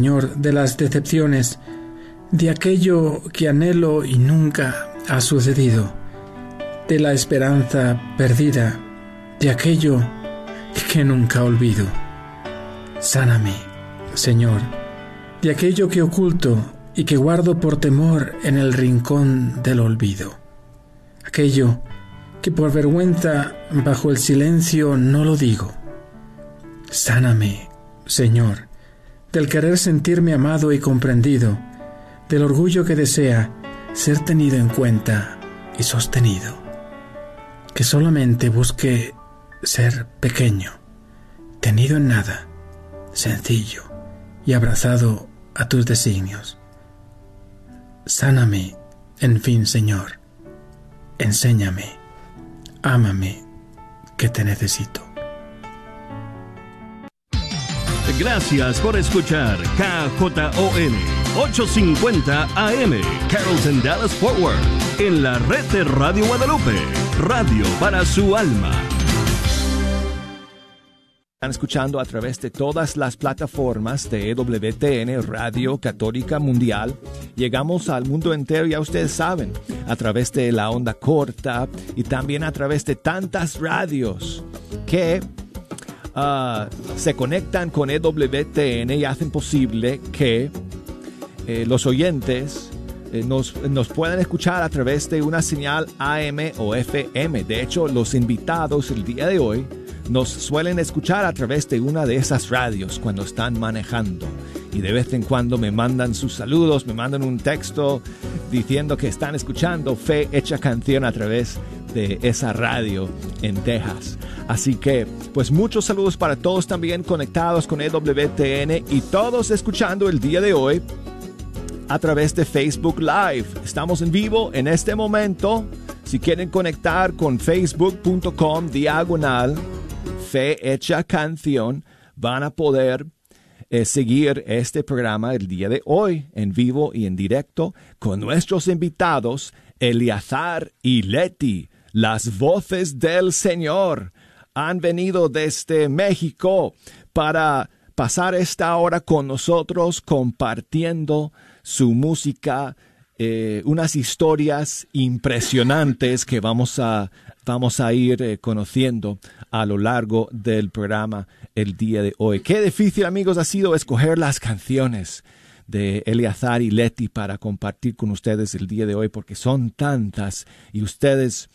Señor, de las decepciones, de aquello que anhelo y nunca ha sucedido, de la esperanza perdida, de aquello que nunca olvido. Sáname, Señor, de aquello que oculto y que guardo por temor en el rincón del olvido, aquello que por vergüenza bajo el silencio no lo digo. Sáname, Señor, del querer sentirme amado y comprendido, del orgullo que desea ser tenido en cuenta y sostenido, que solamente busque ser pequeño, tenido en nada, sencillo y abrazado a tus designios. Sáname, en fin, Señor, enséñame, ámame, que te necesito. Gracias por escuchar KJON 850 AM Carrollton Dallas Forward en la red de Radio Guadalupe, radio para su alma. Están escuchando a través de todas las plataformas de EWTN, Radio Católica Mundial. Llegamos al mundo entero, ya ustedes saben, a través de la onda corta y también a través de tantas radios que Ah, se conectan con EWTN y hacen posible que eh, los oyentes eh, nos, nos, puedan escuchar a través de una señal AM o FM. De hecho, los invitados el día de hoy nos suelen escuchar a través de una de esas radios cuando están manejando. Y de vez en cuando me mandan sus saludos, me mandan un texto diciendo que están escuchando Fe Hecha Canción a través de esa radio en Texas. Así que, pues muchos saludos para todos también conectados con EWTN y todos escuchando el día de hoy a través de Facebook Live. Estamos en vivo en este momento. Si quieren conectar con facebook.com diagonal fe hecha canción, van a poder eh, seguir este programa el día de hoy en vivo y en directo con nuestros invitados Eliazar y Leti, las voces del Señor han venido desde México para pasar esta hora con nosotros compartiendo su música, eh, unas historias impresionantes que vamos a, vamos a ir eh, conociendo a lo largo del programa el día de hoy. Qué difícil amigos ha sido escoger las canciones de Eleazar y Leti para compartir con ustedes el día de hoy porque son tantas y ustedes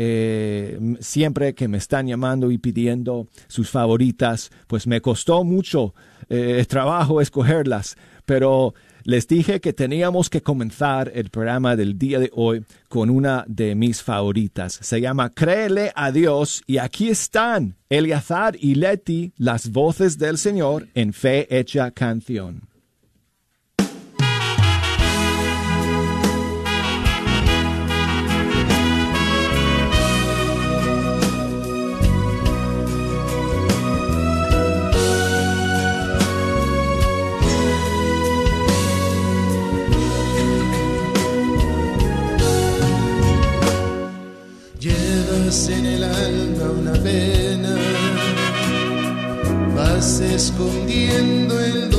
eh, siempre que me están llamando y pidiendo sus favoritas, pues me costó mucho eh, trabajo escogerlas, pero les dije que teníamos que comenzar el programa del día de hoy con una de mis favoritas. Se llama Créele a Dios y aquí están Eliazar y Leti, las voces del Señor en fe hecha canción. En el alma una pena, vas escondiendo el dolor,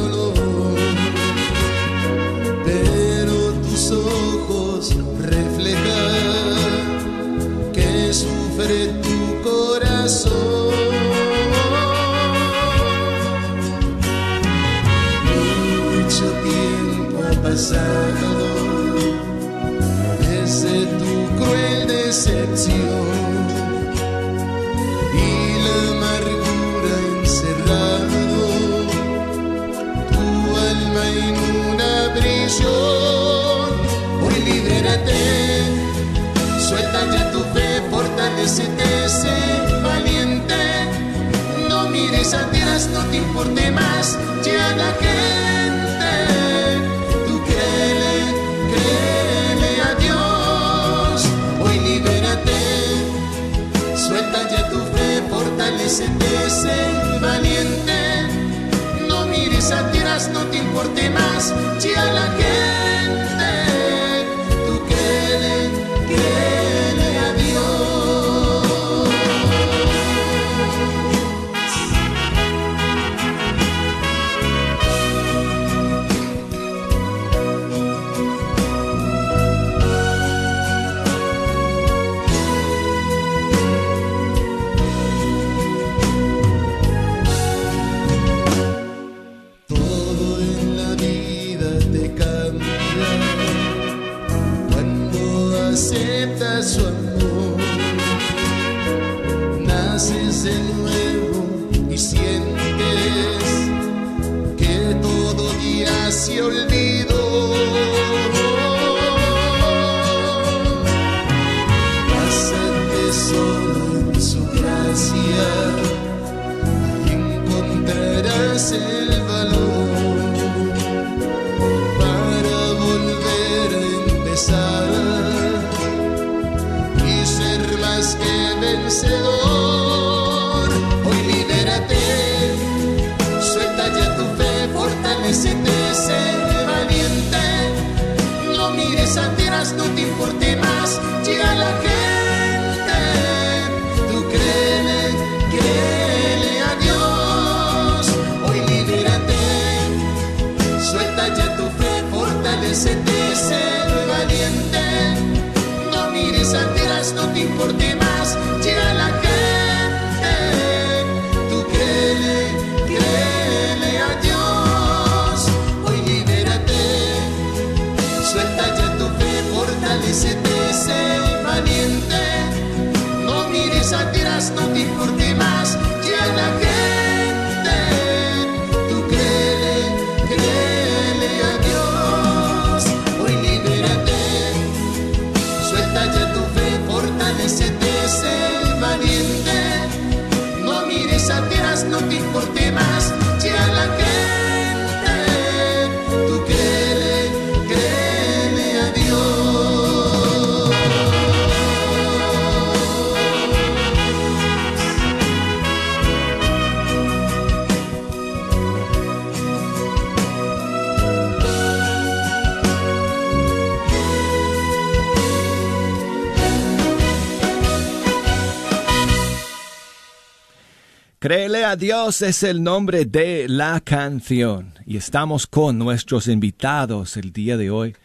Créele a Dios es el nombre de la canción y estamos con nuestros invitados el día de hoy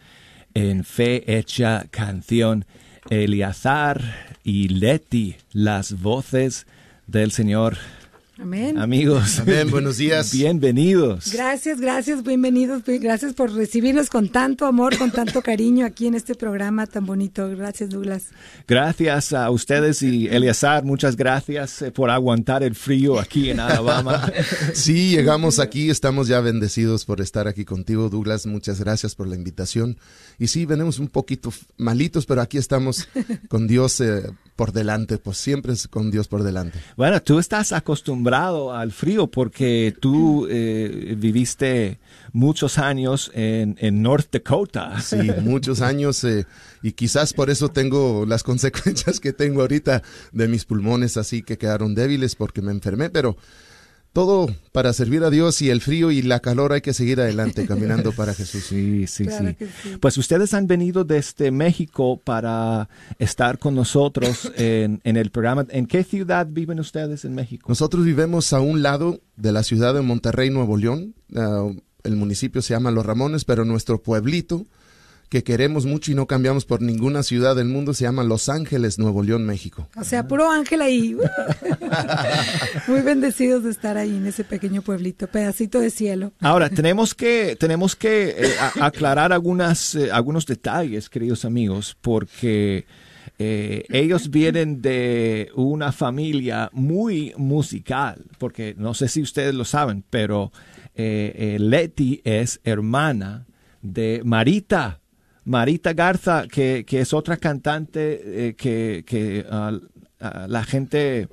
en Fe Hecha Canción, Eliazar y Leti, las voces del Señor. Amén. Amigos, Amén, buenos días. bienvenidos. Gracias, gracias, bienvenidos. bi- Gracias por recibirnos con tanto amor, con tanto cariño aquí en este programa tan bonito. Gracias, Douglas. Gracias a ustedes y Eliazar, muchas gracias eh, por aguantar el frío aquí en Alabama. Sí, llegamos aquí, estamos ya bendecidos por estar aquí contigo, Douglas. Muchas gracias por la invitación. Y sí, venimos un poquito malitos, pero aquí estamos con Dios eh, por delante, pues siempre es con Dios por delante. Bueno, tú estás acostumbrado al frío porque tú eh, viviste muchos años en, en North Dakota. Sí, muchos años eh, y quizás por eso tengo las consecuencias que tengo ahorita de mis pulmones, así que quedaron débiles porque me enfermé, pero todo para servir a Dios y el frío y la calor hay que seguir adelante caminando para Jesús. Sí, sí, Claro sí. que sí. Pues ustedes han venido desde México para estar con nosotros en, en el programa. ¿En qué ciudad viven ustedes en México? Nosotros vivimos a un lado de la ciudad de Monterrey, Nuevo León. Ah, el municipio se llama Los Ramones, pero nuestro pueblito que queremos mucho y no cambiamos por ninguna ciudad del mundo se llama Los Ángeles, Nuevo León, México. O sea, puro ángel ahí. Muy bendecidos de estar ahí en ese pequeño pueblito, pedacito de cielo. Ahora, tenemos que, tenemos que eh, a- aclarar algunas, eh, algunos detalles, queridos amigos, porque eh, ellos vienen de una familia muy musical, porque no sé si ustedes lo saben, pero eh, eh, Leti es hermana de Marita. Marita Garza, que, que es otra cantante eh, que, que ah, la gente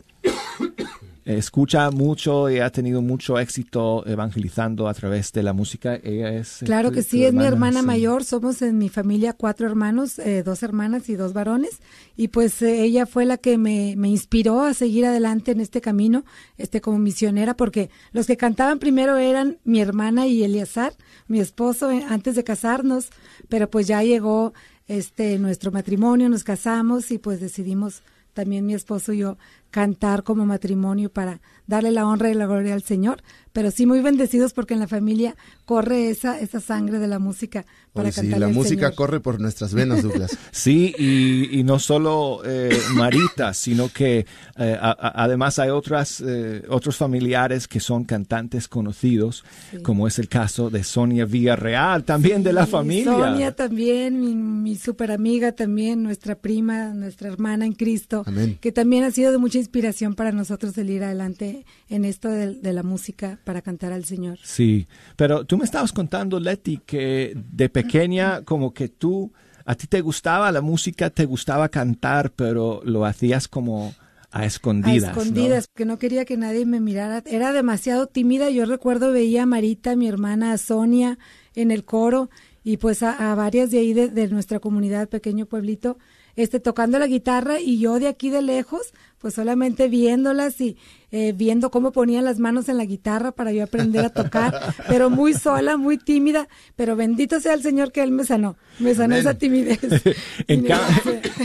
escucha mucho y ha tenido mucho éxito evangelizando a través de la música. Ella es. Claro tu- que sí, es mi hermana sí. mayor. Somos en mi familia cuatro hermanos, eh, dos hermanas y dos varones. Y pues eh, ella fue la que me, me inspiró a seguir adelante en este camino, este como misionera, porque los que cantaban primero eran mi hermana y Eleazar, mi esposo, eh, antes de casarnos. Pero pues ya llegó este nuestro matrimonio, nos casamos y pues decidimos también mi esposo y yo cantar como matrimonio para darle la honra y la gloria al Señor, pero sí muy bendecidos porque en la familia corre esa, esa sangre de la música para Hoy sí, la música corre por nuestras venas, Douglas. sí, y, y, no solo eh, Marita, sino que eh, a, a, además hay otras, eh, otros familiares que son cantantes conocidos, sí. como es el caso de Sonia Villarreal, también sí, de la familia. Sonia también, mi, mi super amiga también, nuestra prima, nuestra hermana en Cristo, Amén. que también ha sido de mucha inspiración para nosotros el ir adelante en esto de, de la música para cantar al Señor. Sí, pero tú me estabas contando, Leti, que de pequeña como que tú, a ti te gustaba la música, te gustaba cantar, pero lo hacías como a escondidas. A escondidas, ¿no? porque no quería que nadie me mirara. Era demasiado tímida. Yo recuerdo veía a Marita, mi hermana, a Sonia en el coro y pues a, a varias de ahí de, de nuestra comunidad, pequeño pueblito, este, tocando la guitarra y yo de aquí de lejos, pues solamente viéndolas y eh, viendo cómo ponían las manos en la guitarra para yo aprender a tocar, pero muy sola, muy tímida, pero bendito sea el Señor que Él me sanó, me sanó Amén. esa timidez. en, ca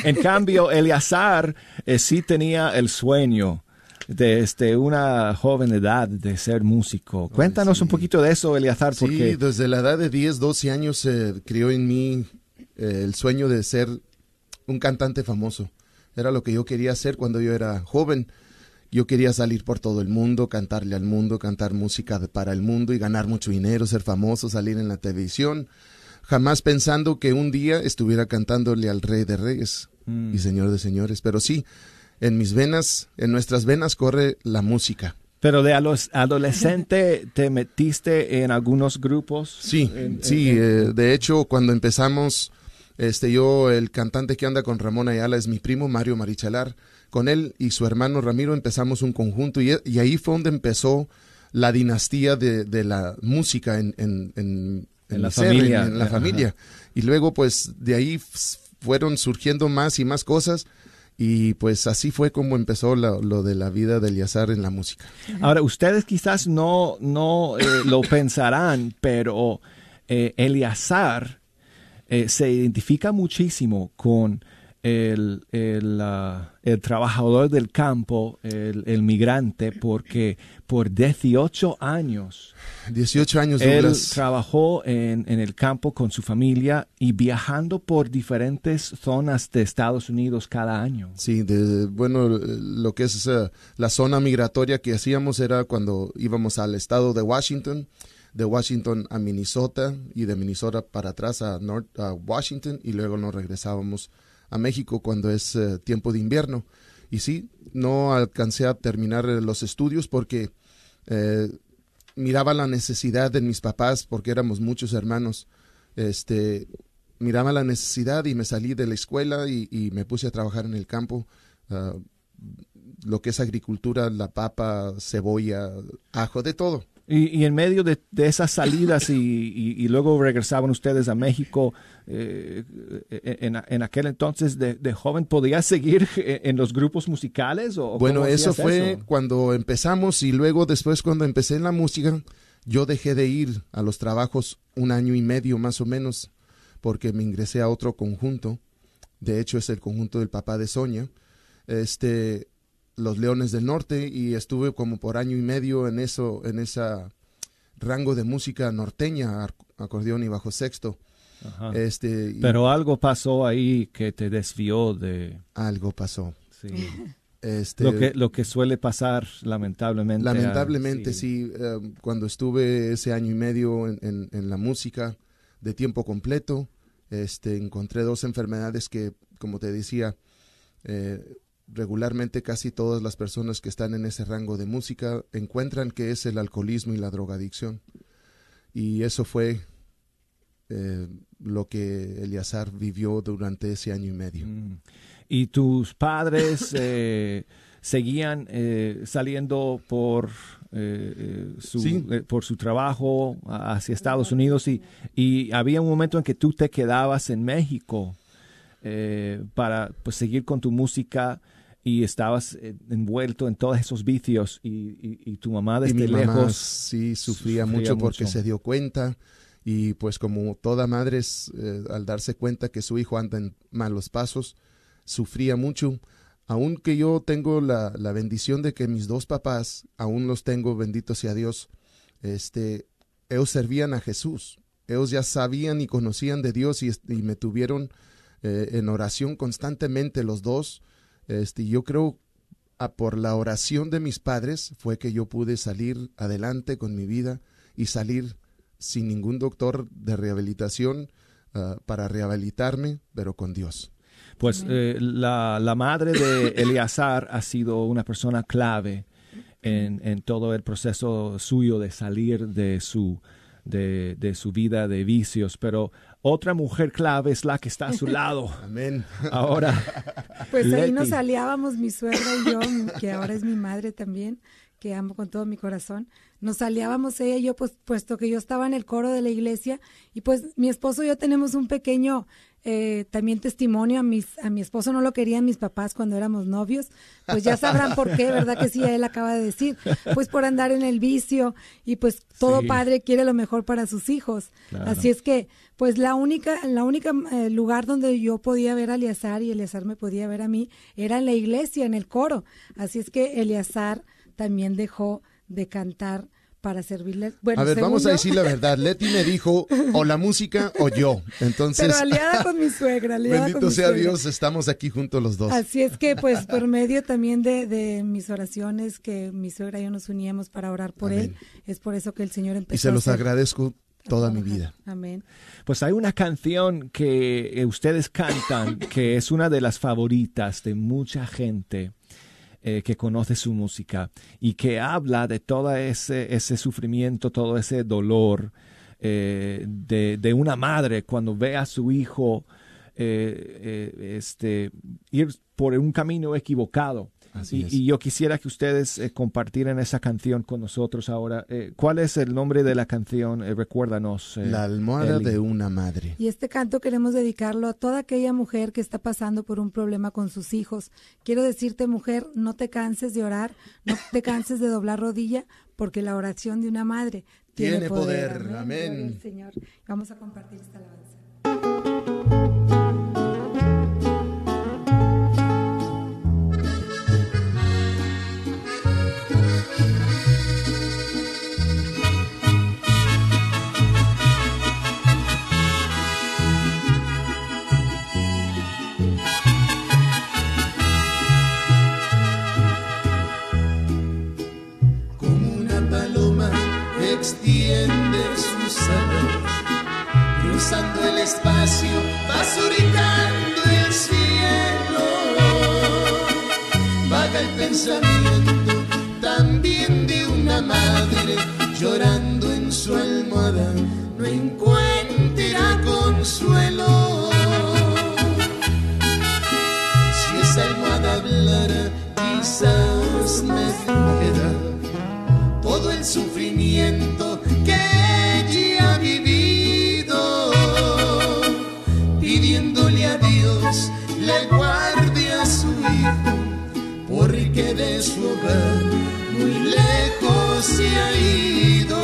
en, cambio, Eleazar eh, sí tenía el sueño de este, una joven edad de ser músico. Cuéntanos sí. un poquito de eso, Eleazar. Sí, porque... desde la edad de 10, 12 años se eh, crió en mí eh, el sueño de ser un cantante famoso. Era lo que yo quería hacer cuando yo era joven. Yo quería salir por todo el mundo, cantarle al mundo, cantar música para el mundo y ganar mucho dinero, ser famoso, salir en la televisión. Jamás pensando que un día estuviera cantándole al Rey de Reyes mm. y Señor de Señores. Pero sí, en mis venas, en nuestras venas corre la música. Pero de a los adolescente te metiste en algunos grupos. Sí, en, sí. en, eh, de hecho, cuando empezamos este, yo, el cantante que anda con Ramón Ayala es mi primo Mario Marichalar. Con él y su hermano Ramiro empezamos un conjunto y, y ahí fue donde empezó la dinastía de, de la música en, en, en, en la ser, familia. en, la familia. Y luego, pues, de ahí fueron surgiendo más y más cosas. Y pues así fue como empezó lo, lo de la vida de Eliazar en la música. Ahora, ustedes quizás no, no eh, lo pensarán, pero eh, Eliazar eh, se identifica muchísimo con el, el, uh, el trabajador del campo, el, el, migrante, porque por 18 años, 18 años él Douglas. trabajó en, en, el campo con su familia y viajando por diferentes zonas de Estados Unidos cada año. Sí, de, bueno, lo que es uh, la zona migratoria que hacíamos era cuando íbamos al estado de Washington, de Washington a Minnesota y de Minnesota para atrás a, North, a Washington y luego nos regresábamos a México cuando es uh, tiempo de invierno. Y sí, no alcancé a terminar los estudios porque eh, miraba la necesidad de mis papás, porque éramos muchos hermanos. Este, miraba la necesidad y me salí de la escuela y, me puse a trabajar en el campo. Uh, lo que es agricultura, la papa, cebolla, ajo, de todo. Y, y, en medio de, de esas salidas y, y, y, luego regresaban ustedes a México, eh, en, en, aquel entonces de, de, joven, ¿podías seguir en los grupos musicales? O bueno, eso fue eso? cuando empezamos y luego después cuando empecé en la música, yo dejé de ir a los trabajos un año y medio más o menos, porque me ingresé a otro conjunto. De hecho, es el conjunto del papá de Sonia. Este, los Leones del Norte y estuve como por año y medio en eso, en esa rango de música norteña, acordeón y bajo sexto. Ajá. Este, y Pero algo pasó ahí que te desvió de... Algo pasó. Sí. Este, lo, que, lo que suele pasar lamentablemente. Lamentablemente, sí. sí uh, cuando estuve ese año y medio en, en, en, la música de tiempo completo, este, encontré dos enfermedades que, como te decía, eh, regularmente casi todas las personas que están en ese rango de música encuentran que es el alcoholismo y la drogadicción. Y eso fue eh, lo que Eliazar vivió durante ese año y medio. Mm. ¿Y tus padres eh, seguían eh, saliendo por, su, sí. por su trabajo hacia Estados Unidos y, y había un momento en que tú te quedabas en México para pues, seguir con tu música? Y estabas envuelto en todos esos vicios y, y, y tu mamá desde y mi lejos mamá sí sufría, sufría mucho, mucho porque se dio cuenta y pues como toda madre eh, al darse cuenta que su hijo anda en malos pasos sufría mucho aunque yo tengo la, la, bendición de que mis dos papás, aún los tengo, bendito sea Dios, este, ellos servían a Jesús. Ellos ya sabían y conocían de Dios y, y me tuvieron eh, en oración constantemente los dos. Este, yo creo a por la oración de mis padres fue que yo pude salir adelante con mi vida y salir sin ningún doctor de rehabilitación uh, para rehabilitarme, pero con Dios. Pues eh, la, la, madre de Eleazar ha sido una persona clave en, en, todo el proceso suyo de salir de su, de, de, su vida de vicios, pero otra mujer clave es la que está a su lado. Amén. Ahora. Pues ahí nos aliábamos mi suegra y yo, que ahora es mi madre también, que amo con todo mi corazón. Nos aliábamos ella y yo, pues, puesto que yo estaba en el coro de la iglesia, y pues mi esposo y yo tenemos un pequeño eh, también testimonio a mis a mi esposo no lo querían mis papás cuando éramos novios pues ya sabrán por qué verdad que sí él acaba de decir pues por andar en el vicio y pues todo sí. padre quiere lo mejor para sus hijos claro. así es que pues la única la única eh, lugar donde yo podía ver a Eleazar y Eleazar me podía ver a mí era en la iglesia en el coro así es que Eleazar también dejó de cantar para servirle. Bueno, a ver, vamos yo, a decir la verdad. Leti me dijo o la música o yo. Entonces, pero aliada con mi suegra. Aliada bendito con sea suegra. Dios, estamos aquí juntos los dos. Así es que, pues, por medio también de, de, mis oraciones, que mi suegra y yo nos uníamos para orar por Amén. él, es por eso que el Señor empezó. Y se los a hacer, agradezco toda mi vida. Amén. Pues hay una canción que ustedes cantan que es una de las favoritas de mucha gente eh, que conoce su música y que habla de todo ese, ese sufrimiento, todo ese dolor eh, de, de, una madre cuando ve a su hijo eh, este, ir por un camino equivocado. Así y, es. y, yo quisiera que ustedes eh, compartieran esa canción con nosotros ahora. Eh, ¿Cuál es el nombre de la canción? Eh, recuérdanos. la almohada Eli. de una madre. Y este canto queremos dedicarlo a toda aquella mujer que está pasando por un problema con sus hijos. Quiero decirte, mujer, no te canses de orar, no te canses de doblar rodilla, porque la oración de una madre tiene, Tiene poder. poder. Amén. Al Señor. Vamos a compartir esta alabanza. Extiende sus alas, cruzando el espacio, va surcando el cielo. Vaga el pensamiento también de una madre llorando en su almohada, no encuentra consuelo. Si esa almohada hablara, quizás me dijera todo el sufrimiento de su hogar muy lejos se ha ido.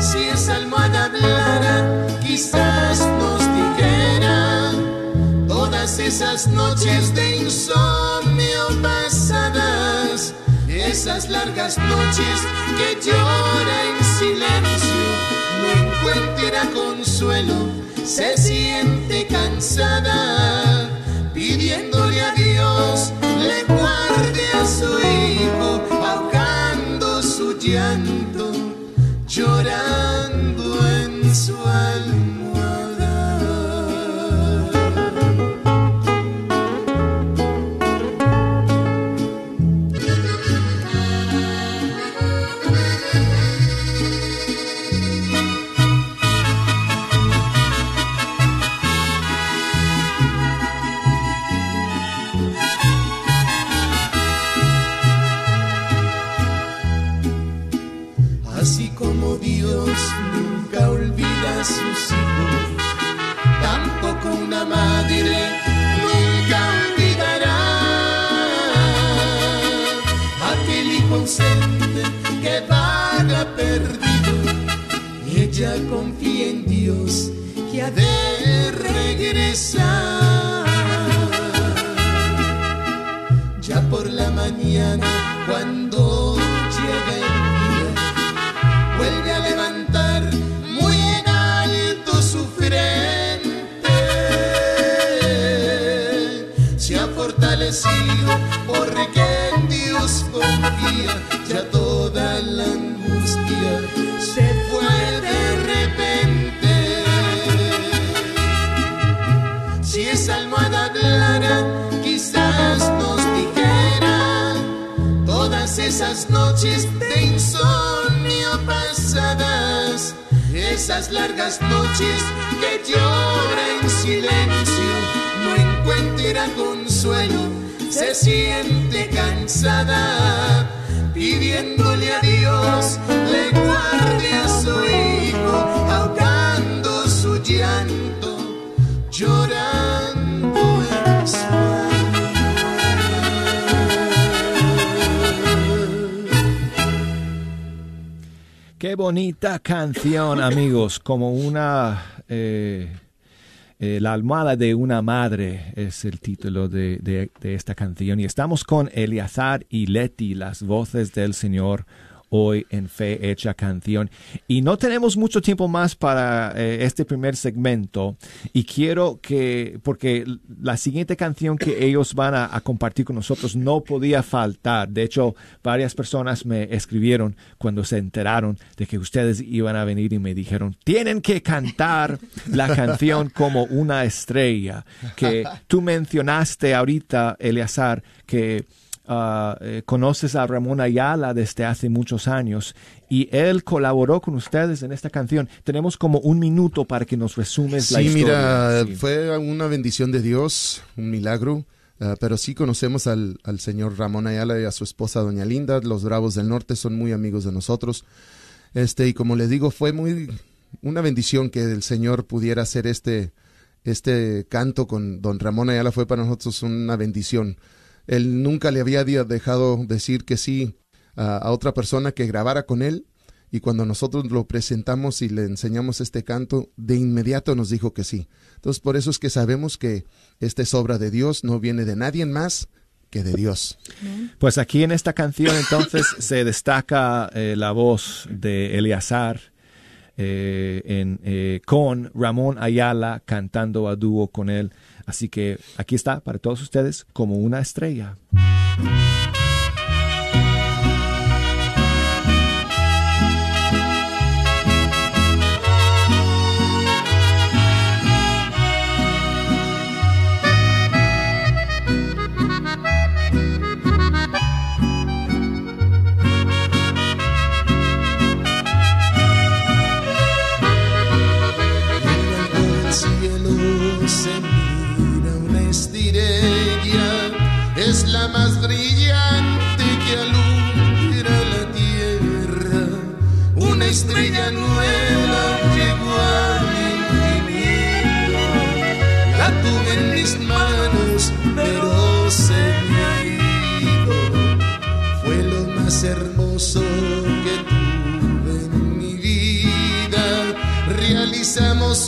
Si esa almohada hablara, quizás nos dijera todas esas noches de insomnio pasadas, esas largas noches que llora en silencio, no encuentra consuelo, se siente cansada, pidiéndole a Dios le guarde a su hijo, ahogando su llanto, confía en Dios que ha de regresar. Ya por la mañana, cuando llega el día, vuelve a levantar muy en alto su frente. Se ha fortalecido porque en Dios confía. Ya todo esas noches de insomnio pasadas, esas largas noches que llora en silencio, no encuentra consuelo, se siente cansada, pidiéndole a Dios le guarde a su hijo, ahogando su llanto, llorando Qué bonita canción, amigos, como una... eh, eh, la almohada de una madre es el título de, de- esta canción. Y estamos con Eleazar y Leti, las voces del Señor hoy en Fe Hecha Canción. Y no tenemos mucho tiempo más para eh, este primer segmento. Y quiero que, porque la siguiente canción que ellos van a, a compartir con nosotros no podía faltar. De hecho, varias personas me escribieron cuando se enteraron de que ustedes iban a venir y me dijeron, tienen que cantar la canción como una estrella. Que tú mencionaste ahorita, Eleazar, que ah, eh, conoces a Ramón Ayala desde hace muchos años y él colaboró con ustedes en esta canción. Tenemos como un minuto para que nos resumes la Sí, historia. mira, Sí. fue una bendición de Dios, un milagro, ah, pero sí conocemos al, al señor Ramón Ayala y a su esposa Doña Linda, los Bravos del Norte son muy amigos de nosotros. Este, y como les digo, fue muy una bendición que el Señor pudiera hacer este, este canto con don Ramón Ayala fue para nosotros una bendición. Él nunca le había dejado decir que sí a, a otra persona que grabara con él y cuando nosotros lo presentamos y le enseñamos este canto, de inmediato nos dijo que sí. Entonces por eso es que sabemos que esta es obra de Dios, no viene de nadie más que de Dios. Pues aquí en esta canción entonces se destaca eh, la voz de Eleazar eh, en, eh, con Ramón Ayala cantando a dúo con él. Así que aquí está para todos ustedes como una estrella.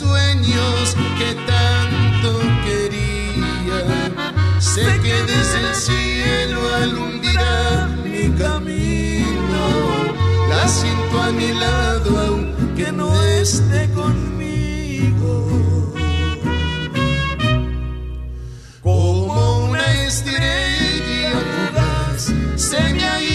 Sueños que tanto quería. Sé que desde el cielo alumbra mi camino. La siento a mi lado aunque no esté conmigo como una estrella fugaz se me ha ido.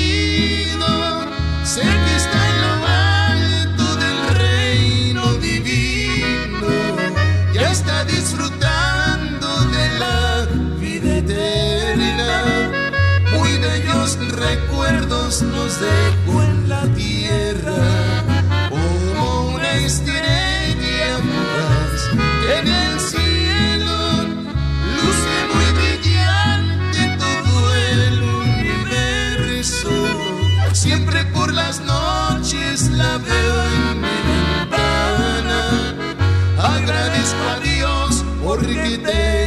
En la tierra, como una estrella fugaz que en el cielo Luce muy brillante todo el universo. Siempre por las noches la veo en mi ventana. Agradezco a Dios porque tengo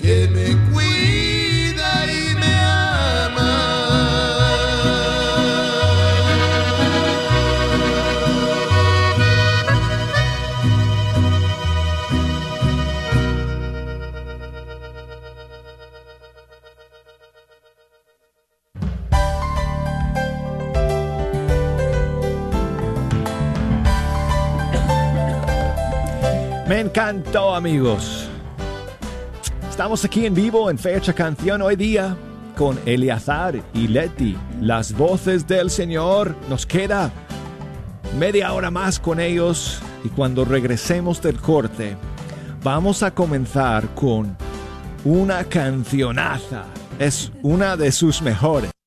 que me cuida y me ama. Me encantó, amigos. Estamos aquí en vivo en Fecha Canción hoy día con Eleazar y Leti, las voces del Señor. Nos queda media hora más con ellos y cuando regresemos del corte vamos a comenzar con una cancionaza. Es una de sus mejores.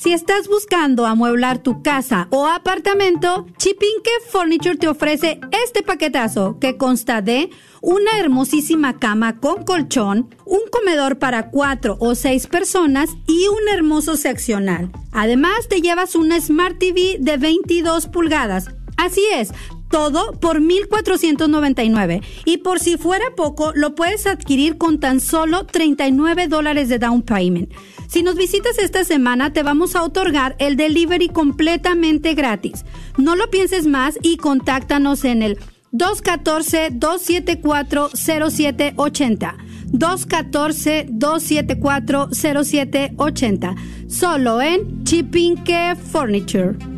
Si estás buscando amueblar tu casa o apartamento, Chipinque Furniture te ofrece este paquetazo que consta de una hermosísima cama con colchón, un comedor para cuatro o seis personas y un hermoso seccional. Además, te llevas una Smart TV de 22 pulgadas. Así es, todo por 1,499. Y por si fuera poco, lo puedes adquirir con tan solo 39 dólares de down payment. Si nos visitas esta semana, te vamos a otorgar el delivery completamente gratis. No lo pienses más y contáctanos en el 214-274-0780. 214-274-0780. Solo en Chipinque Furniture.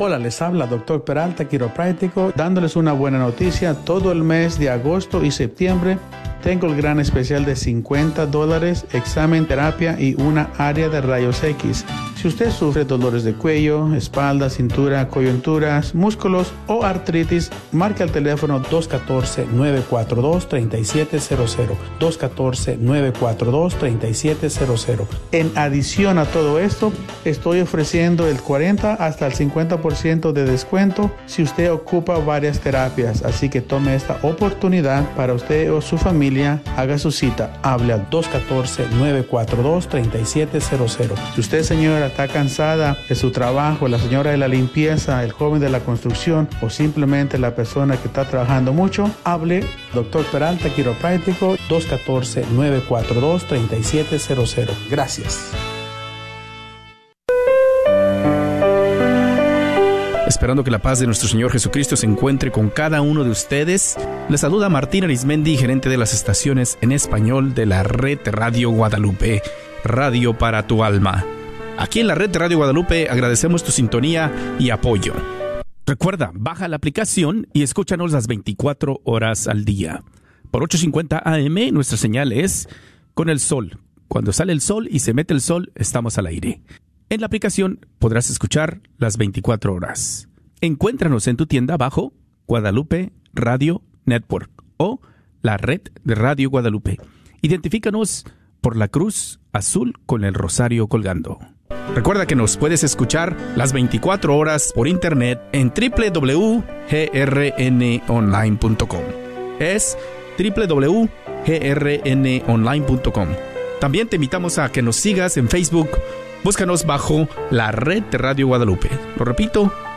Hola, les habla Dr. Peralta, quiropráctico, dándoles una buena noticia. Todo el mes de agosto y septiembre tengo el gran especial de 50 dólares, examen, terapia y una área de rayos X. Si usted sufre dolores de cuello, espalda, cintura, coyunturas, músculos o artritis, marque al teléfono 214-942-3700. 214-942-3700. En adición a todo esto, estoy ofreciendo el 40 hasta el 50% de descuento si usted ocupa varias terapias. Así que tome esta oportunidad para usted o su familia. Haga su cita. Hable al 214-942-3700. Si usted, señora, está cansada de su trabajo, la señora de la limpieza, el joven de la construcción o simplemente la persona que está trabajando mucho, hable doctor Peralta, quiropráctico, 214-942-3700. Gracias. Esperando que la paz de nuestro Señor Jesucristo se encuentre con cada uno de ustedes, les saluda Martín Arismendi, gerente de las estaciones en español de la red Radio Guadalupe, Radio para tu alma. Aquí en la red de Radio Guadalupe agradecemos tu sintonía y apoyo. Recuerda, baja la aplicación y escúchanos las 24 horas al día. Por 8.50 AM nuestra señal es con el sol. Cuando sale el sol y se mete el sol, estamos al aire. En la aplicación podrás escuchar las 24 horas. Encuéntranos en tu tienda bajo Guadalupe Radio Network o la red de Radio Guadalupe. Identifícanos por la cruz azul con el rosario colgando. Recuerda que nos puedes escuchar las 24 horas por internet en www.grnonline.com. Es www.grnonline.com. También te invitamos a que nos sigas en Facebook. Búscanos bajo la red de Radio Guadalupe. Lo repito,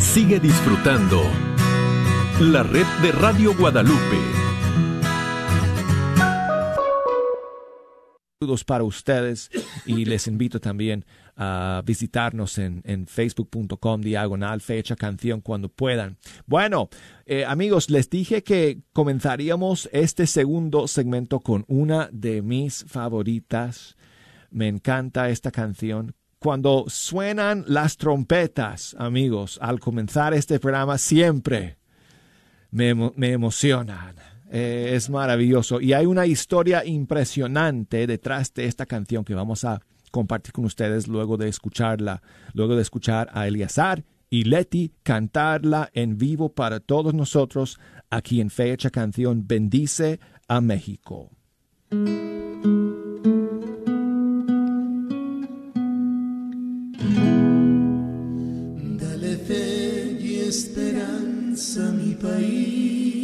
Sigue disfrutando la red de Radio Guadalupe. Saludos para ustedes y les invito también a visitarnos en, facebook.com diagonal fecha canción cuando puedan. Bueno, eh, amigos, les dije que comenzaríamos este segundo segmento con una de mis favoritas. Me encanta esta canción cuando suenan las trompetas, amigos, al comenzar este programa, siempre me, me emocionan. Eh, es maravilloso. Y hay una historia impresionante detrás de esta canción que vamos a compartir con ustedes luego de escucharla, luego de escuchar a Eliazar y Leti cantarla en vivo para todos nosotros aquí en Fecha Canción Bendice a México. Esperanza mi país.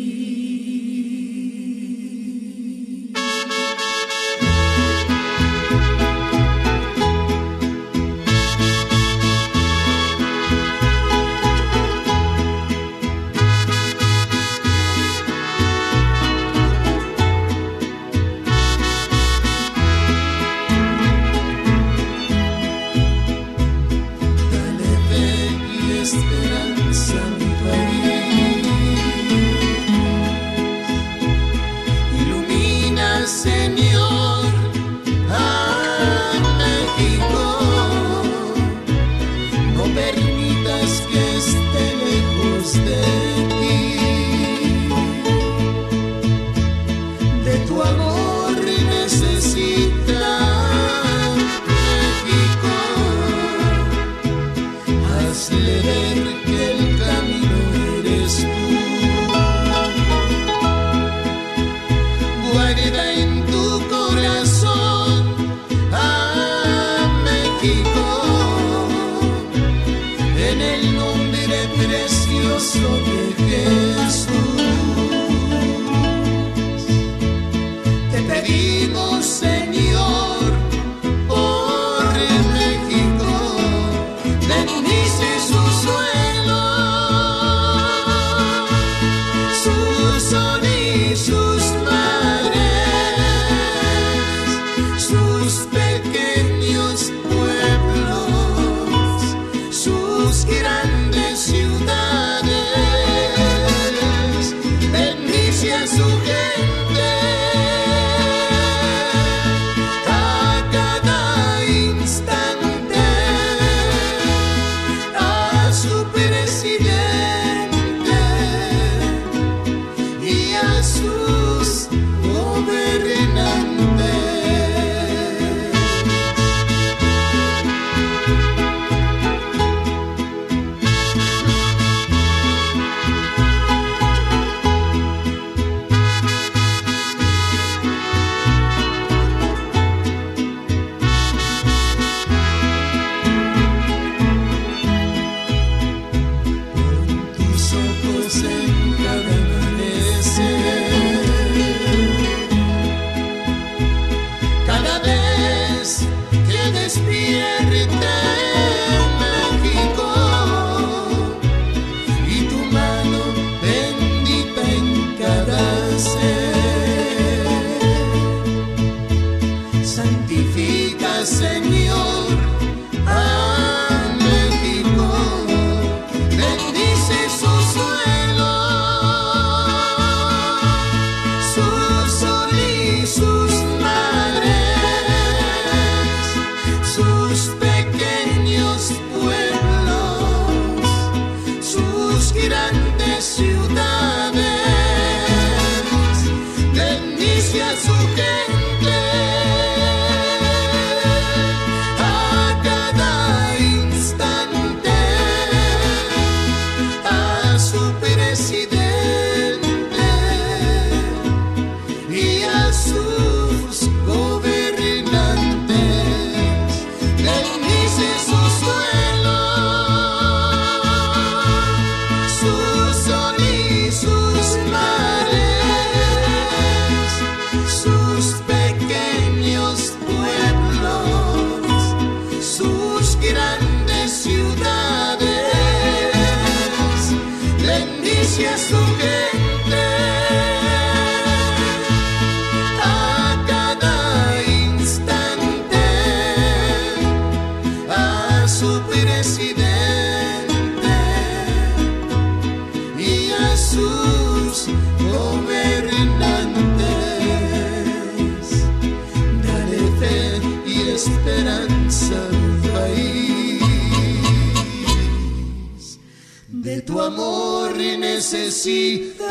Necesita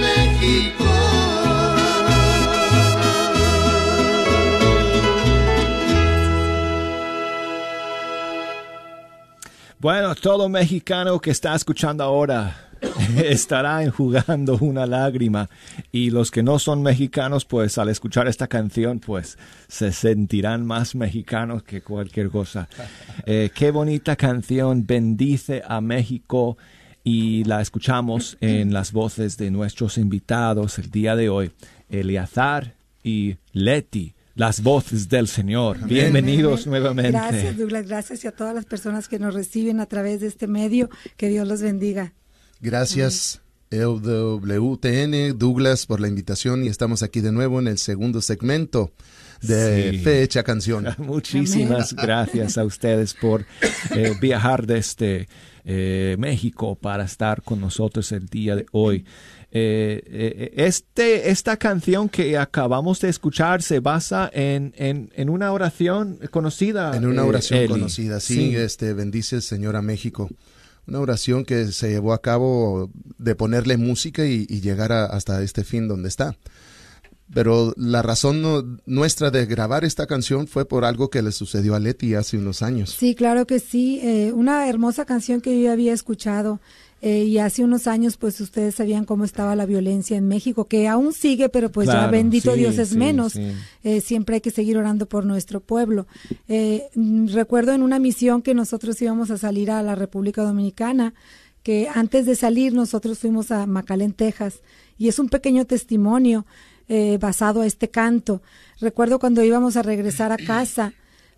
México. Bueno, todo mexicano que está escuchando ahora estará enjugando una lágrima y los que no son mexicanos pues al escuchar esta canción pues se sentirán más mexicanos que cualquier cosa. Eh, qué bonita canción, bendice a México y la escuchamos en las voces de nuestros invitados el día de hoy, Eliazar y Leti las voces del Señor. Bienvenidos nuevamente. Gracias, Douglas. Gracias a todas las personas que nos reciben a través de este medio. Que Dios los bendiga. Gracias. LWTN, Douglas, por la invitación y estamos aquí de nuevo en el segundo segmento de Fecha Canción. Muchísimas gracias a ustedes por eh, viajar desde eh, México para estar con nosotros el día de hoy. Eh, este, esta canción que acabamos de escuchar se basa en, en, una oración conocida. En una oración conocida, sí, este bendice Señor a México una oración que se llevó a cabo de ponerle música y, llegar hasta este fin donde está. Pero la razón nuestra de grabar esta canción fue por algo que le sucedió a Leti hace unos años. Sí, claro que sí. Eh, una hermosa canción que yo había escuchado eh, y hace unos años, pues ustedes sabían cómo estaba la violencia en México, que aún sigue, pero pues ya bendito Dios es menos. Eh, siempre hay que seguir orando por nuestro pueblo. Eh, mm, recuerdo en una misión que nosotros íbamos a salir a la República Dominicana, que antes de salir nosotros fuimos a Macalén, Texas, y es un pequeño testimonio basado a este canto. Recuerdo cuando íbamos a regresar a casa,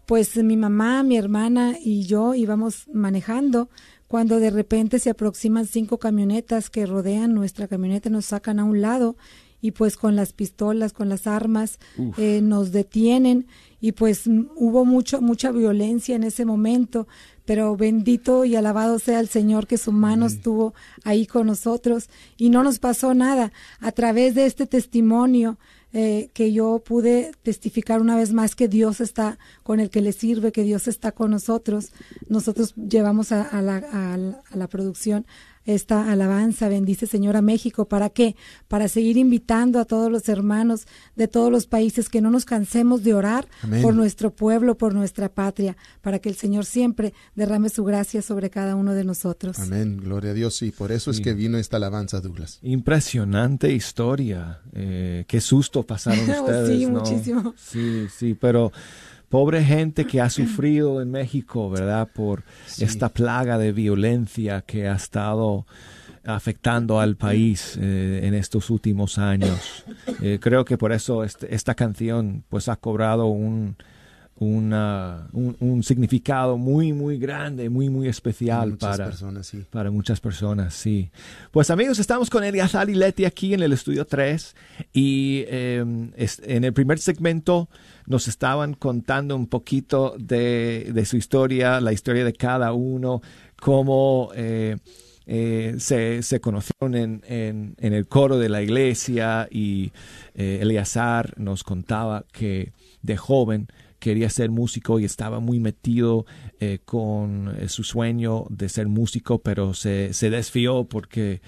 pues mi mamá, mi hermana y yo íbamos manejando cuando de repente se aproximan cinco camionetas que rodean nuestra camioneta, nos sacan a un lado y pues con las pistolas, con las armas, eh, nos detienen. Y pues hubo mucho, mucha violencia en ese momento, pero bendito y alabado sea el Señor que su mano estuvo ahí con nosotros. Y no nos pasó nada. A través de este testimonio, eh, que yo pude testificar una vez más que Dios está con el que le sirve, que Dios está con nosotros. Nosotros llevamos a, la, a la producción esta alabanza, bendice Señor a México. ¿Para qué? Para seguir invitando a todos los hermanos de todos los países que no nos cansemos de orar por nuestro pueblo, por nuestra patria, para que el Señor siempre derrame su gracia sobre cada uno de nosotros. Amén, gloria a Dios. Y por eso es que vino esta alabanza, Douglas. Impresionante historia. Eh, qué susto pasaron ustedes. sí, muchísimo. Sí, sí, pero pobre gente que ha sufrido en México, ¿verdad? Por esta plaga de violencia que ha estado afectando al país eh, en estos últimos años. Eh, creo que por eso este, esta canción pues ha cobrado un, un, significado muy, muy grande, muy, muy especial para, para muchas personas, sí. Pues amigos, estamos con Eliazar y Leti aquí en el estudio 3 y em, en el primer segmento nos estaban contando un poquito de, su historia, la historia de cada uno, cómo... Eh, eh, se, conocieron en, en, el coro de la iglesia y eh, Eleazar nos contaba que de joven quería ser músico y estaba muy metido eh, con su sueño de ser músico, pero se, se desfió porque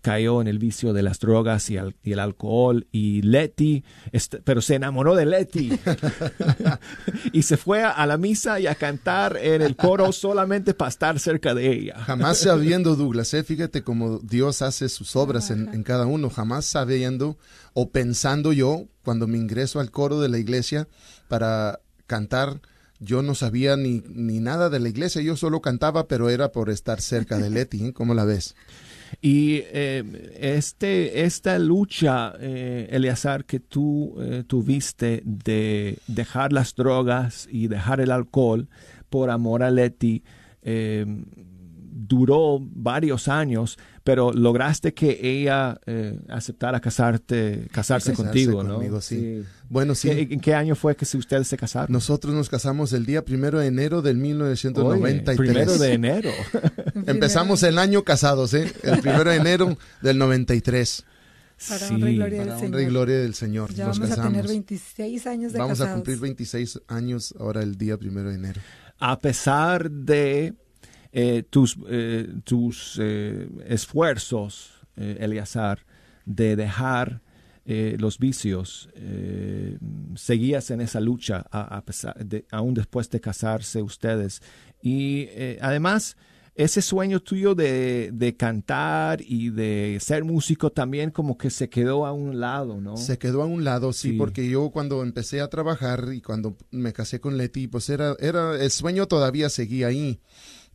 cayó en el vicio de las drogas y, al- y el alcohol y Leti, pero se enamoró de Leti y se fue a, a la misa y a cantar en el coro solamente para estar cerca de ella. Jamás sabiendo, Douglas, ¿eh? fíjate cómo Dios hace sus obras en, en cada uno, jamás sabiendo o pensando yo, cuando me ingreso al coro de la iglesia para cantar, yo no sabía ni, ni nada de la iglesia, yo solo cantaba, pero era por estar cerca de Leti, ¿eh? ¿cómo la ves? Y eh, este, esta lucha, eh, Eleazar, que tú eh, tuviste de dejar las drogas y dejar el alcohol por amor a Leti, eh, duró varios años, pero lograste que ella eh, aceptara casarte, casarse Casarse contigo, ¿no? conmigo, sí. Bueno, sí. ¿Qué- ¿En qué año fue que ustedes se casaron? Nosotros nos casamos el día primero de enero del 1993. Oye, primero de enero. Empezamos el año casados, ¿eh? El primero de enero del 93. Para honra y gloria del Para honra y Señor. gloria del Señor. Ya nos vamos a casamos. tener 26 años de Vamos a casados. cumplir 26 años ahora el día primero de enero. a pesar de eh, tus, eh, tus eh, esfuerzos, eh, Eleazar, de dejar eh, los vicios, seguías en esa lucha a, a pesar de, aún después de casarse ustedes. Y además, ese sueño tuyo de, de cantar y de ser músico también como que se quedó a un lado, ¿no? Se quedó a un lado, sí, Sí. porque yo cuando empecé a trabajar y cuando me casé con Leti, pues era, era, el sueño todavía seguía ahí,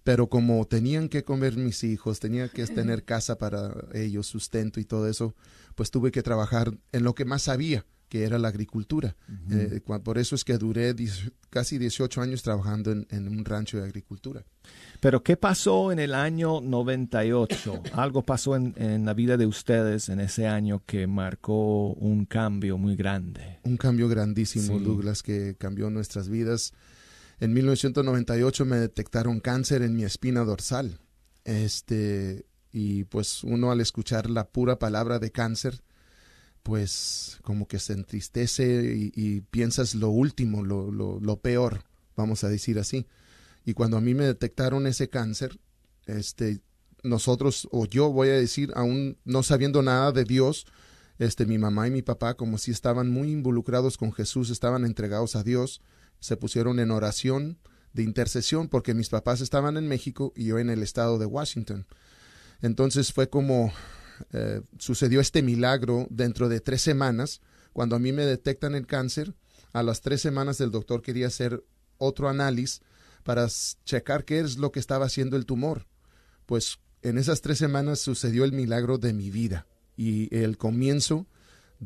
pero como tenían que comer mis hijos, tenía que tener casa para ellos, sustento y todo eso, pues tuve que trabajar en lo que más sabía, que era la agricultura. Eh, por eso es que duré casi 18 años trabajando en, en un rancho de agricultura. Pero ¿qué pasó en el año 98? Algo pasó en, en la vida de ustedes en ese año que marcó un cambio muy grande. Un cambio grandísimo, Sí. Douglas, que cambió nuestras vidas. En 1998 me detectaron cáncer en mi espina dorsal. Este, y pues uno al escuchar la pura palabra de cáncer, pues como que se entristece y, piensas lo último, lo, lo, lo peor, vamos a decir así. Y cuando a mí me detectaron ese cáncer, este, nosotros, o yo voy a decir, aún no sabiendo nada de Dios, este, mi mamá y mi papá, como si estaban muy involucrados con Jesús, estaban entregados a Dios, se pusieron en oración de intercesión porque mis papás estaban en México y yo en el estado de Washington. Entonces fue como eh, sucedió este milagro dentro de tres semanas. Cuando a mí me detectan el cáncer, a las tres semanas el doctor quería hacer otro análisis para checar qué es lo que estaba haciendo el tumor. Pues en esas tres semanas sucedió el milagro de mi vida y el comienzo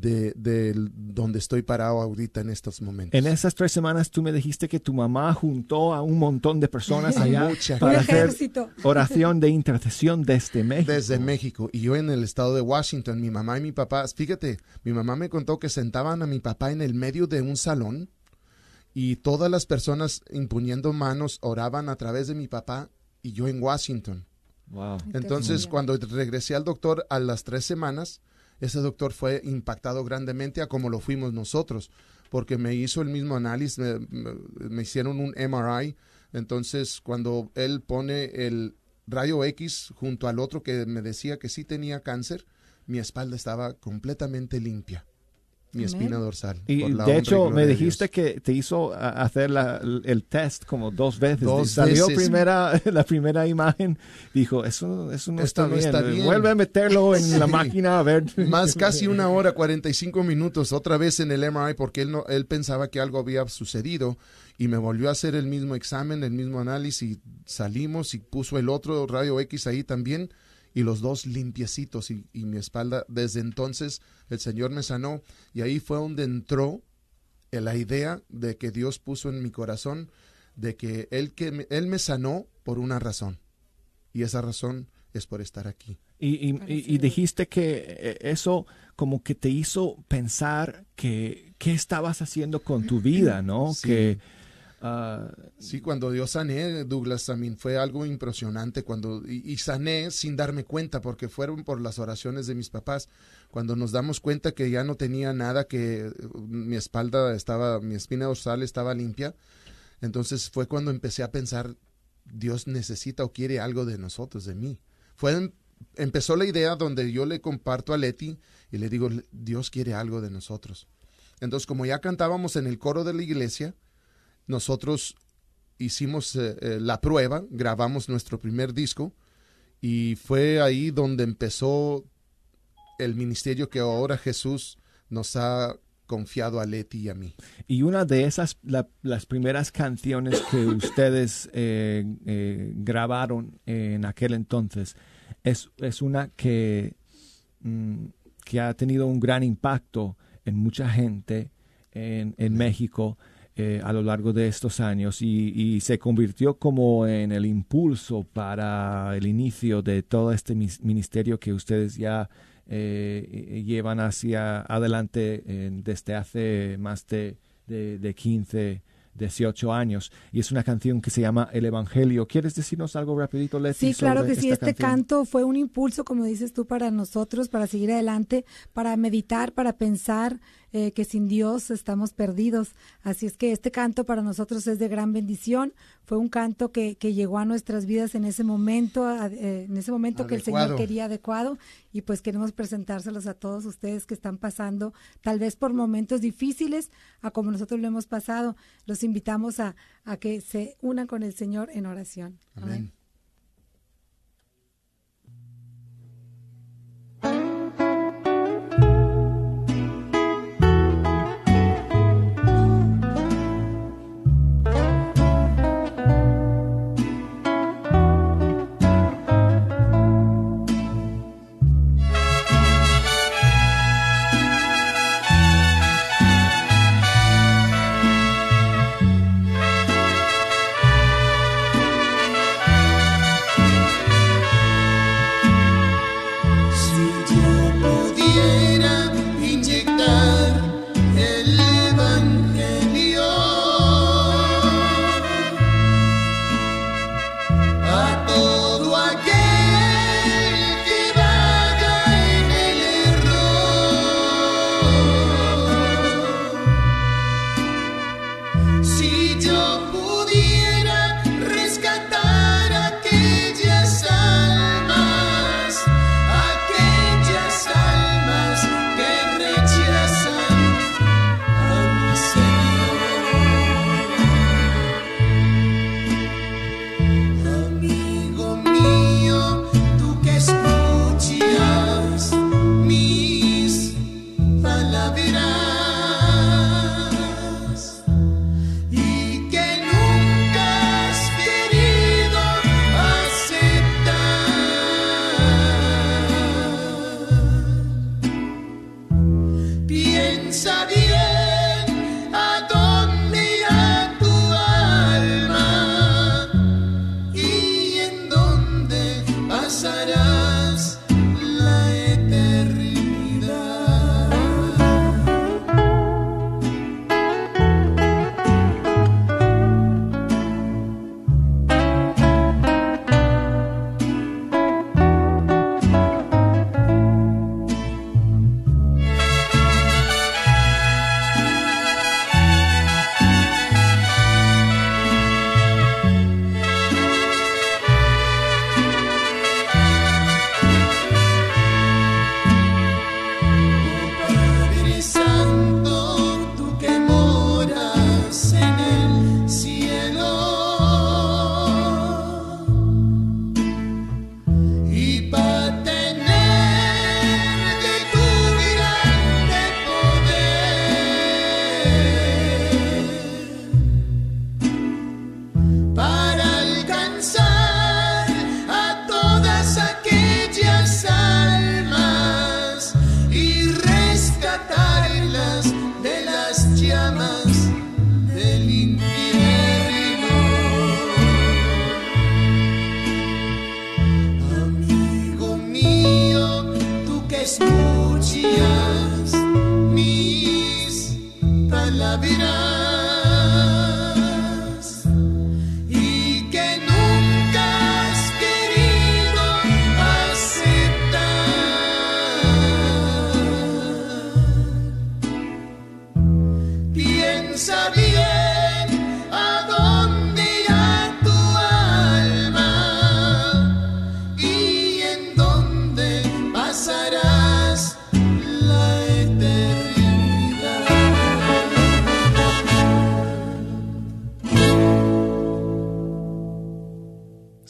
de, de donde estoy parado ahorita en estos momentos. En esas tres semanas tú me dijiste que tu mamá juntó a un montón de personas allá Mucha para Un hacer oración de intercesión desde México. Desde México y yo en el estado de Washington, mi mamá y mi papá, fíjate, mi mamá me contó que sentaban a mi papá en el medio de un salón y todas las personas imponiendo manos oraban a través de mi papá y yo en Washington. Wow. Entonces, cuando regresé al doctor a las tres semanas, ese doctor fue impactado grandemente a como lo fuimos nosotros, porque me hizo el mismo análisis, me, me- hicieron un MRI. Entonces, cuando él pone el rayo X junto al otro que me decía que sí tenía cáncer, mi espalda estaba completamente limpia, mi espina dorsal. Y por la de hecho me de dijiste Dios. que te hizo hacer la- el test como dos veces. Dos Salió veces. primera la primera imagen, dijo eso eso no, está, no bien. está bien. Vuelve a meterlo en la máquina a ver. Más casi una hora, 45 minutos, otra vez en el MRI, porque él, no, él pensaba que algo había sucedido y me volvió a hacer el mismo examen, el mismo análisis y salimos y puso el otro rayo X ahí también y los dos limpiecitos y, y mi espalda. Desde entonces el Señor me sanó y ahí fue donde entró la idea de que Dios puso en mi corazón de que Él, que me, él me sanó por una razón y esa razón es por estar aquí. Y, y- y- dijiste que eh, eso como que te hizo pensar que qué estabas haciendo con tu vida, ¿no? Sí. Que ah, Sí, cuando yo sané, Douglas, también fue algo impresionante cuando y, sané sin darme cuenta porque fueron por las oraciones de mis papás. Cuando nos damos cuenta que ya no tenía nada, que eh, mi espalda estaba, mi espina dorsal estaba limpia, entonces fue cuando empecé a pensar Dios necesita o quiere algo de nosotros, de mí. Fue empezó la idea donde yo le comparto a Leti y le digo, Dios quiere algo de nosotros. Entonces, como ya cantábamos en el coro de la iglesia, nosotros hicimos eh, eh, la prueba, grabamos nuestro primer disco y fue ahí donde empezó el ministerio que ahora Jesús nos ha confiado a Leti y a mí. Y una de esas, las primeras canciones que ustedes eh, grabaron en aquel entonces, es, es una que, mm, que ha tenido un gran impacto en mucha gente en, en México eh, a lo largo de estos años y, se convirtió como en el impulso para el inicio de todo este ministerio que ustedes ya eh, llevan hacia adelante desde hace más de, de, de 15 18 años y es una canción que se llama El Evangelio. ¿Quieres decirnos algo rapidito, Leti? Sí, claro que sí. Este canto fue un impulso, como dices tú, para nosotros, para seguir adelante, para meditar, para pensar eh, que sin Dios estamos perdidos. Así es que este canto para nosotros es de gran bendición. Fue un canto que, que llegó a nuestras vidas en ese momento, eh, en ese momento que el Señor quería adecuado y pues queremos presentárselos a todos ustedes que están pasando tal vez por momentos difíciles a como nosotros lo hemos pasado. Los invitamos a, a que se unan con el Señor en oración. Amén. Donde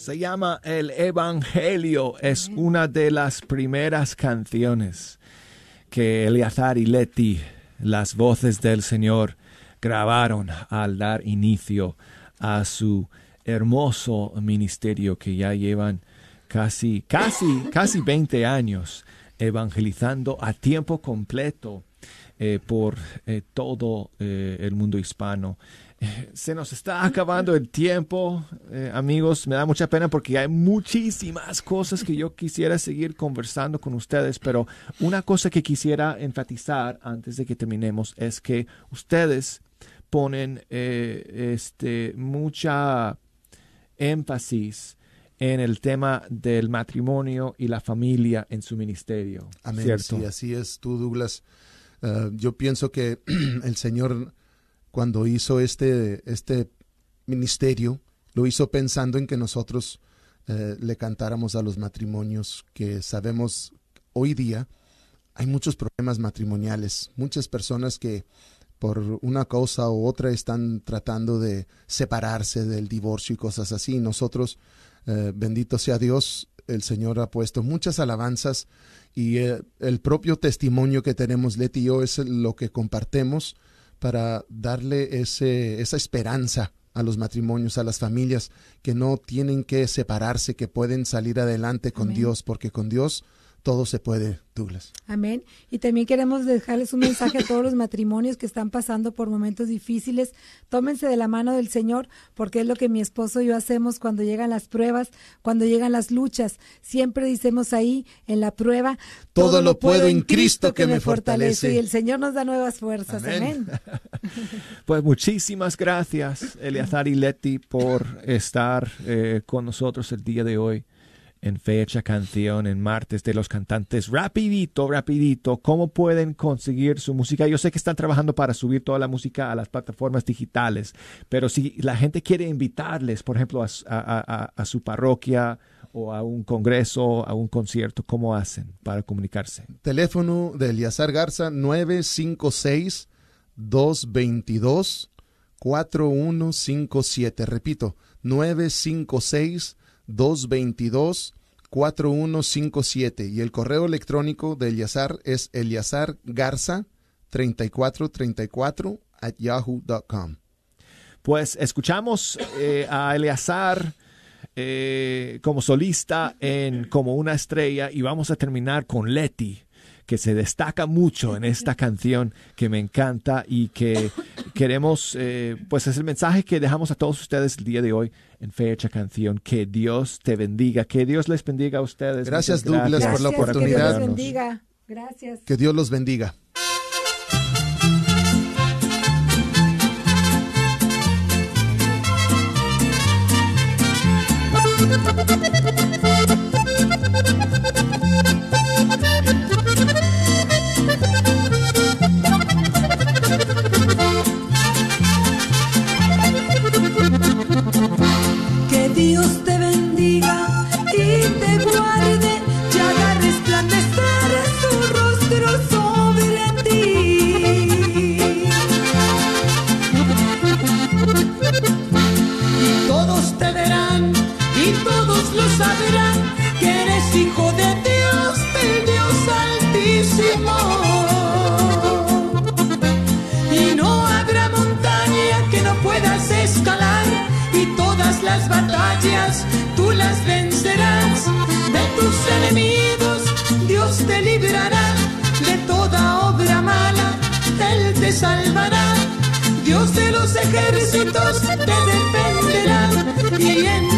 Se llama El Evangelio. Es una de las primeras canciones que Eleazar y Leti, las voces del Señor, grabaron al dar inicio a su hermoso ministerio que ya llevan casi, casi, casi 20 años evangelizando a tiempo completo eh, por eh, todo eh, el mundo hispano. Se nos está acabando el tiempo, amigos. Me da mucha pena porque hay muchísimas cosas que yo quisiera seguir conversando con ustedes, pero una cosa que quisiera enfatizar antes de que terminemos es que ustedes ponen este, mucha énfasis en el tema del matrimonio y la familia en su ministerio. Amén. Sí, así es tú, Douglas. Eh, yo pienso que el Señor, cuando hizo este, este ministerio, lo hizo pensando en que nosotros eh, le cantáramos a los matrimonios, que sabemos hoy día hay muchos problemas matrimoniales, muchas personas que por una cosa u otra están tratando de separarse del divorcio y cosas así. Nosotros, eh, bendito sea Dios, el Señor ha puesto muchas alabanzas y eh, el propio testimonio que tenemos Leti y yo es lo que compartemos para darle ese, esa esperanza a los matrimonios, a las familias, que no tienen que separarse, que pueden salir adelante con Dios, porque con Dios todo se puede, Douglas. Amén. Y también queremos dejarles un mensaje a todos los matrimonios que están pasando por momentos difíciles. Tómense de la mano del Señor, porque es lo que mi esposo y yo hacemos cuando llegan las pruebas, cuando llegan las luchas. Siempre decimos ahí, en la prueba, todo, lo puedo en Cristo que, me fortalece. Y el Señor nos da nuevas fuerzas. Amén. pues muchísimas gracias, Eleazar y Leti, por estar eh, con nosotros el día de hoy en fecha canción en martes de los cantantes. Rapidito, rapidito, ¿cómo pueden conseguir su música? Yo sé que están trabajando para subir toda la música a las plataformas digitales, pero si la gente quiere invitarles, por ejemplo, a, su parroquia o a un congreso, a un concierto, ¿cómo hacen para comunicarse? Teléfono de Eliazar Garza 956 222 4157. Repito, 956 222-4157 y el correo electrónico de Eliazar es eliazargarza3434 at yahoo.com. Pues escuchamos eh, a Eleazar eh, como solista en Como una estrella y vamos a terminar con Leti que se destaca mucho en esta canción que me encanta y que queremos, eh, pues es el mensaje que dejamos a todos ustedes el día de hoy en Fecha Canción. Que Dios te bendiga, que Dios les bendiga a ustedes. Gracias Douglas por la oportunidad. Que Dios los bendiga. Gracias. Que Dios los bendiga. e os ejércitos te defenderán y en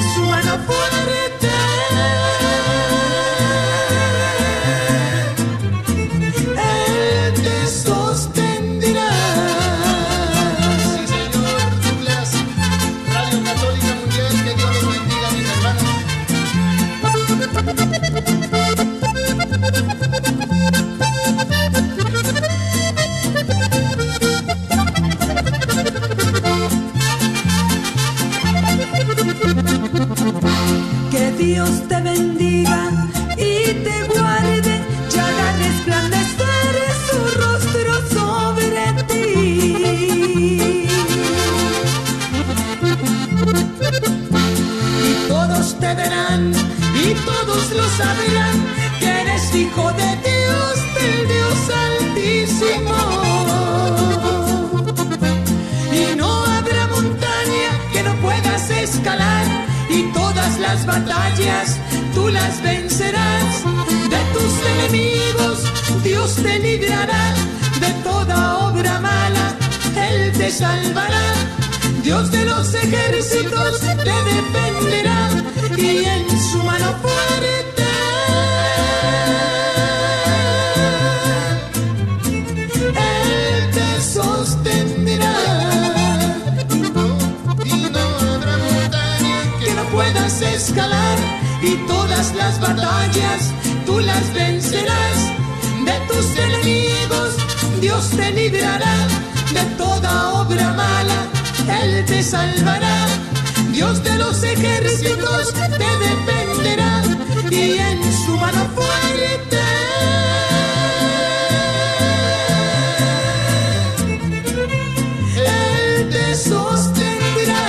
los ejércitos te defenderá y en su mano fuerte Él te sostendrá. Y no habrá montaña que no puedas escalar y todas las batallas tú las vencerás. De tus enemigos Dios te librará de toda obra mala él te salvará. Dios de los ejércitos te defenderá y en su mano fuerte Él te sostendrá.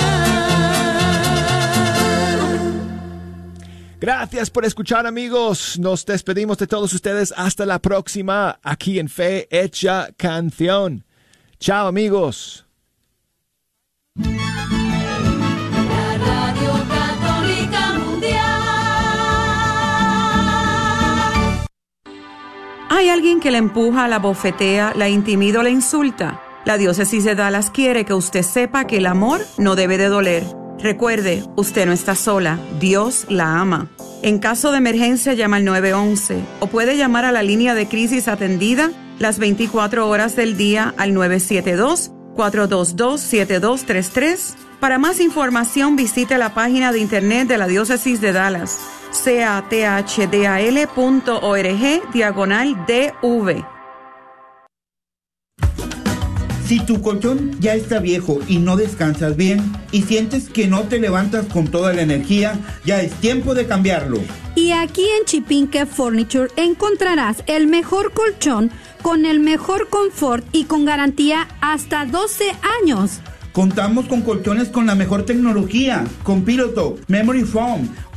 Gracias por escuchar amigos. Nos despedimos de todos ustedes. Hasta la próxima aquí en Fe Hecha Canción. Chao amigos. La Radio Católica Mundial. ¿Hay alguien que la empuja, la bofetea, la intimida o la insulta? La diócesis de Dallas quiere que usted sepa que el amor no debe de doler. Recuerde, usted no está sola, Dios la ama. En caso de emergencia llama al 911 o puede llamar a la línea de crisis atendida las 24 horas del día al 972 422-7233. Para más información visite la página de internet de la Diócesis de Dallas, cathdal.org diagonal DV. Si tu colchón ya está viejo y no descansas bien y sientes que no te levantas con toda la energía, ya es tiempo de cambiarlo. Y aquí en Chipinque Furniture encontrarás el mejor colchón con el mejor confort y con garantía hasta 12 años. Contamos con colchones con la mejor tecnología, con piloto, memory foam,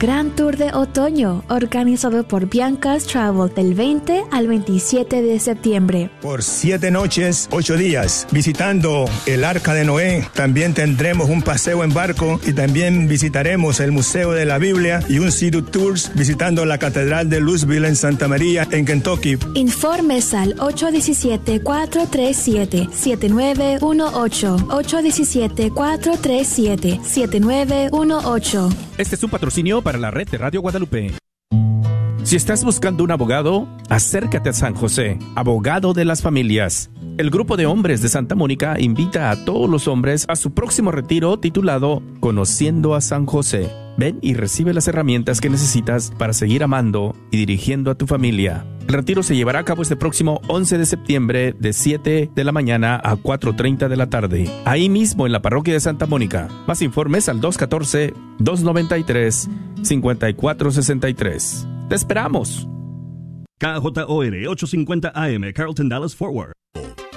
Gran Tour de Otoño, organizado por Bianca's Travel del 20 al 27 de septiembre. Por siete noches, ocho días, visitando el Arca de Noé. También tendremos un paseo en barco y también visitaremos el Museo de la Biblia y un City Tours visitando la Catedral de Louisville en Santa María, en Kentucky. Informes al 817-437-7918. 817-437-7918. Este es un patrocinio para la red de Radio Guadalupe. Si estás buscando un abogado, acércate a San José, abogado de las familias. El grupo de hombres de Santa Mónica invita a todos los hombres a su próximo retiro titulado Conociendo a San José. Ven y recibe las herramientas que necesitas para seguir amando y dirigiendo a tu familia. El retiro se llevará a cabo este próximo 11 de septiembre de 7 de la mañana a 4.30 de la tarde, ahí mismo en la parroquia de Santa Mónica. Más informes al 214-293-5463. ¡Te esperamos! KJOR 850 AM, Carlton Dallas Forward.